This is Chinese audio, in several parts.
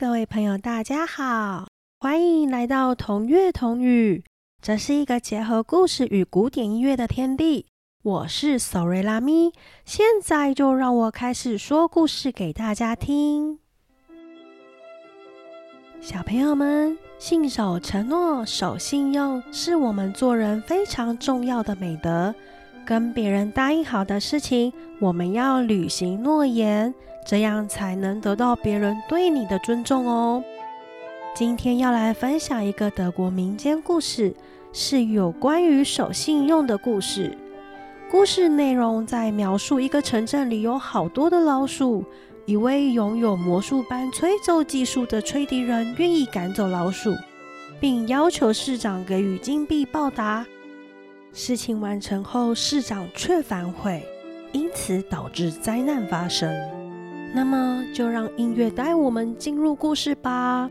各位朋友，大家好，欢迎来到同乐同语。这是一个结合故事与古典音乐的天地。我是索瑞拉咪，现在就让我开始说故事给大家听。小朋友们，信守承诺、守信用，是我们做人非常重要的美德。跟别人答应好的事情，我们要履行诺言，这样才能得到别人对你的尊重哦。今天要来分享一个德国民间故事，是有关于守信用的故事。故事内容在描述一个城镇里有好多的老鼠，一位拥有魔术般吹奏技术的吹笛人愿意赶走老鼠，并要求市长给予金币报答。事情完成后，市长却反悔，因此导致灾难发生。就让音乐带我们进入故事吧。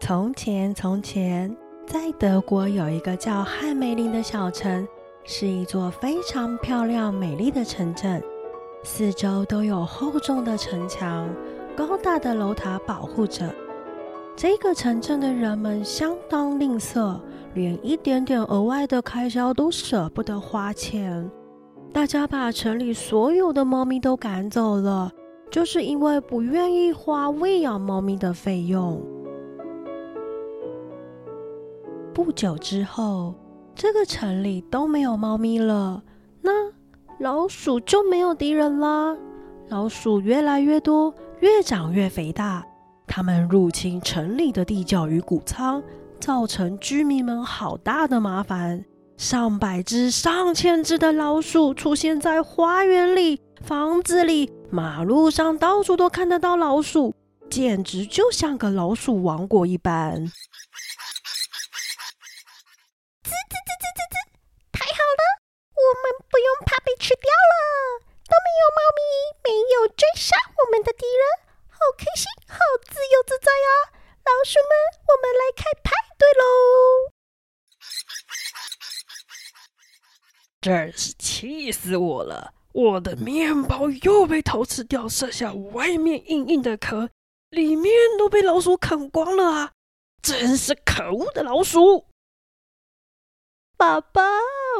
从前，从前，在德国有一个叫汉梅林的小城，是一座非常漂亮、美丽的城镇，四周都有厚重的城墙。高大的楼塔保护着这个城镇的人们，相当吝啬，连一点点额外的开销都舍不得花钱。大家把城里所有的猫咪都赶走了，就是因为不愿意花喂养猫咪的费用。不久之后，这个城里都没有猫咪了，那老鼠就没有敌人啦。老鼠越来越多。越长越肥大，它们入侵城里的地窖与谷仓，造成居民们好大的麻烦。上百只、上千只的老鼠出现在花园里、房子里、马路上，到处都看得到老鼠，简直就像个老鼠王国一般。滋滋滋滋滋滋！太好了，我们不用怕被吃掉了。都没有猫咪，没有追杀我们的敌人，好开心，好自由自在啊！老鼠们，我们来开派对喽！真是气死我了！我的面包又被偷吃掉，剩下外面硬硬的壳，里面都被老鼠啃光了啊！真是可恶的老鼠！爸爸，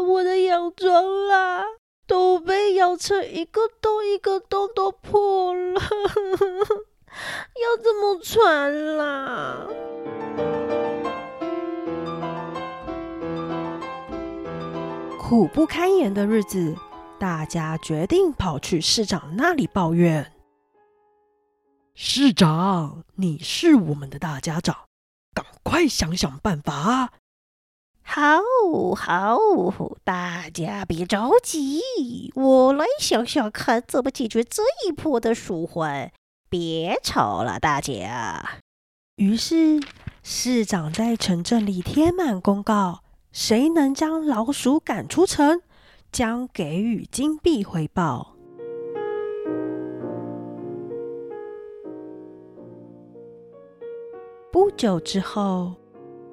我的洋装啦！都被咬成一个洞一个洞都破了，要怎么穿啦？苦不堪言的日子，大家决定跑去市长那里抱怨。市长，你是我们的大家长，赶快想想办法。好好，大家别着急，我来想想看怎么解决这一波的鼠患。别吵了，大家。于是市长在城镇里贴满公告：谁能将老鼠赶出城，将给予金币回报。不久之后。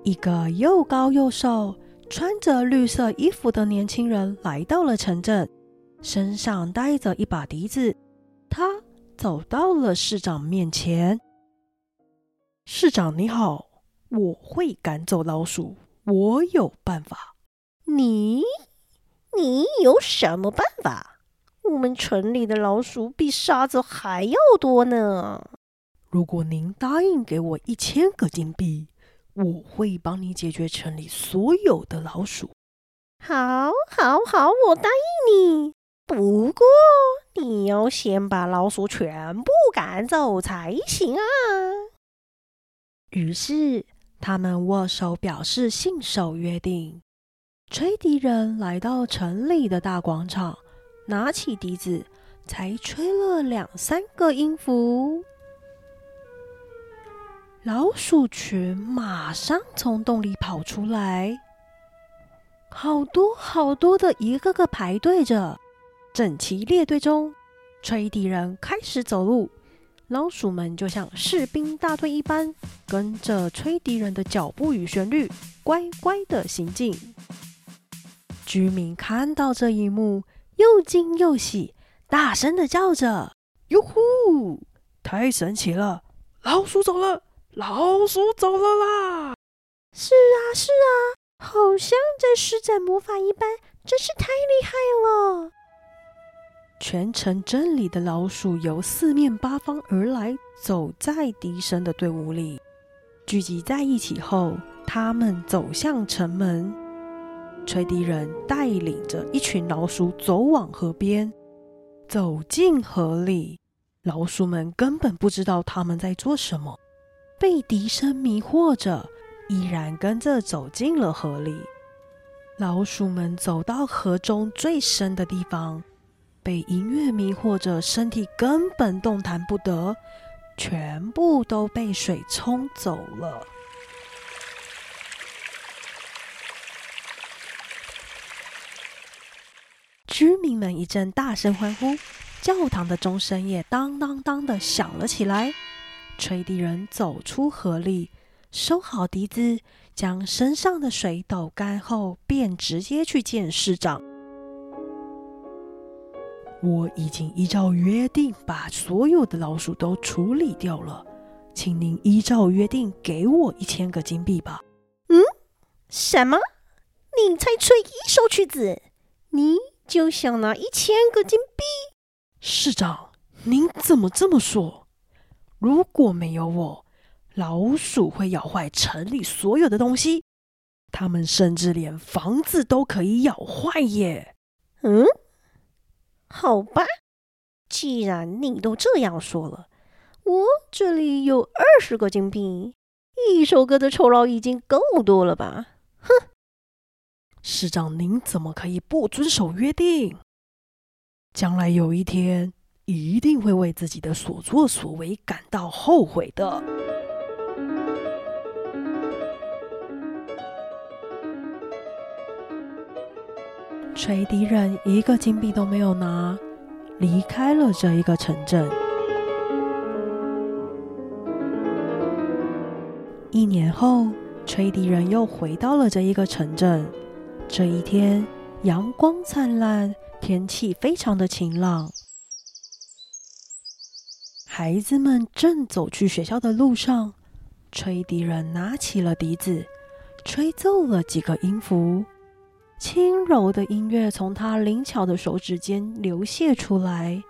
一个又高又瘦、穿着绿色衣服的年轻人来到了城镇，身上带着一把笛子。他走到了市长面前：“市长你好，我会赶走老鼠，我有办法。”“你，你有什么办法？我们城里的老鼠比沙子还要多呢。如果您答应给我一千个金币。”我会帮你解决城里所有的老鼠。好，好，好，我答应你。不过你要先把老鼠全部赶走才行啊。于是他们握手表示信守约定。吹笛人来到城里的大广场，拿起笛子，才吹了两三个音符。老鼠群马上从洞里跑出来，好多好多的，一个个排队着，整齐列队中，吹笛人开始走路，老鼠们就像士兵大队一般，跟着吹笛人的脚步与旋律，乖乖的行进。居民看到这一幕，又惊又喜，大声的叫着：“哟呼！太神奇了！老鼠走了，老鼠走了啦！”是啊，是啊，好像在施展魔法一般，真是太厉害了！全城镇里的老鼠由四面八方而来，走在笛声的队伍里，聚集在一起后，他们走向城门。吹笛人带领着一群老鼠走往河边，走进河里。老鼠们根本不知道他们在做什么，被笛声迷惑着，依然跟着走进了河里。老鼠们走到河中最深的地方。被音乐迷惑着，身体根本动弹不得，全部都被水冲走了。居民们一阵大声欢呼，教堂的钟声也当当当的响了起来。吹笛人走出河里，收好笛子，将身上的水抖干后，便直接去见市长。我已经依照约定把所有的老鼠都处理掉了，请您依照约定给我一千个金币吧。嗯？什么？你才吹一首曲子，你就想拿一千个金币？市长，您怎么这么说？如果没有我，老鼠会咬坏城里所有的东西，它们甚至连房子都可以咬坏耶。嗯？好吧，既然你都这样说了，我这里有二十个金币，一首歌的酬劳已经够多了吧？哼！市长，您怎么可以不遵守约定？将来有一天，一定会为自己的所作所为感到后悔的。吹笛人一个金币都没有拿，离开了这一个城镇。一年后，吹笛人又回到了这一个城镇。这一天，阳光灿烂，天气非常的晴朗。孩子们正走去学校的路上，吹笛人拿起了笛子，吹奏了几个音符。轻柔的音乐从他灵巧的手指间流泻出来。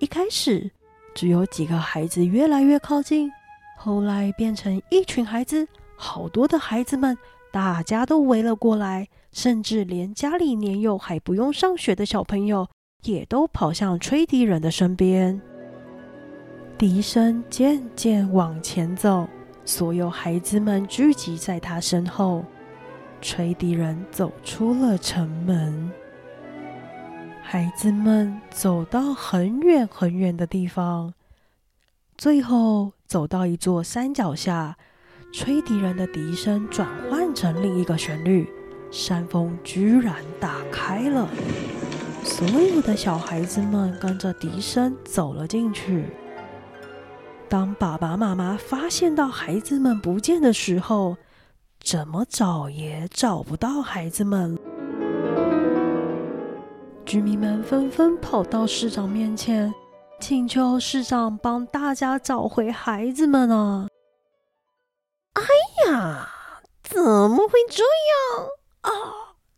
一开始只有几个孩子越来越靠近，后来变成一群孩子，好多的孩子们，大家都围了过来，甚至连家里年幼还不用上学的小朋友也都跑向吹笛人的身边。笛声渐渐往前走，所有孩子们聚集在他身后。吹笛人走出了城门，孩子们走到很远很远的地方，最后走到一座山脚下。吹笛人的笛声转换成另一个旋律，山峰居然打开了，所有的小孩子们跟着笛声走了进去。当爸爸妈妈发现到孩子们不见的时候，怎么找也找不到孩子们，居民们纷纷跑到市长面前，请求市长帮大家找回孩子们啊！哎呀，怎么会这样啊？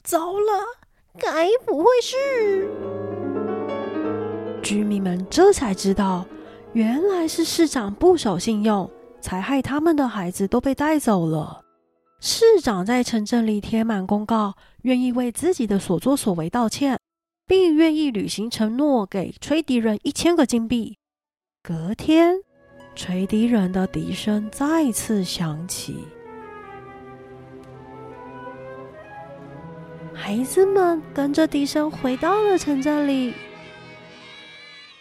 糟了，该不会是……居民们这才知道，原来是市长不守信用，才害他们的孩子都被带走了。市长在城镇里贴满公告，愿意为自己的所作所为道歉，并愿意履行承诺，给吹笛人一千个金币。隔天，吹笛人的笛声再次响起，孩子们跟着笛声回到了城镇里，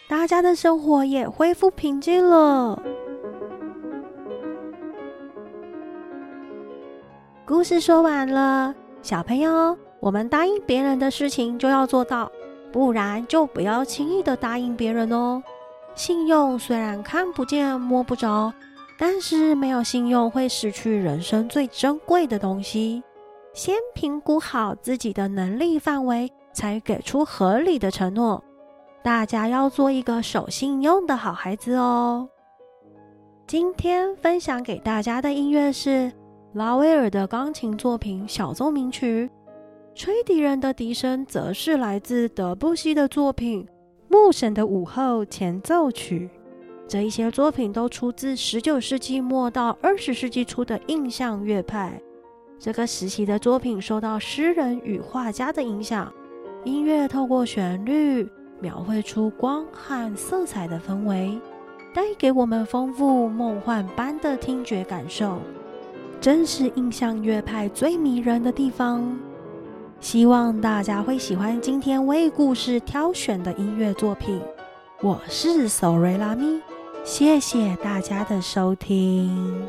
大家的生活也恢复平静了。故事说完了，小朋友，我们答应别人的事情就要做到，不然就不要轻易的答应别人哦。信用虽然看不见摸不着，但是没有信用会失去人生最珍贵的东西。先评估好自己的能力范围，才给出合理的承诺。大家要做一个守信用的好孩子哦。今天分享给大家的音乐是拉威尔的钢琴作品《小奏鸣曲》，吹笛人的笛声则是来自德布西的作品《牧神的午后前奏曲》。这一些作品都出自十九世纪末到二十世纪初的印象乐派。这个时期的作品受到诗人与画家的影响，音乐透过旋律。描绘出光和色彩的氛围，带给我们丰富梦幻般的听觉感受，真是印象乐派最迷人的地方。希望大家会喜欢今天为故事挑选的音乐作品。我是索瑞拉咪，谢谢大家的收听。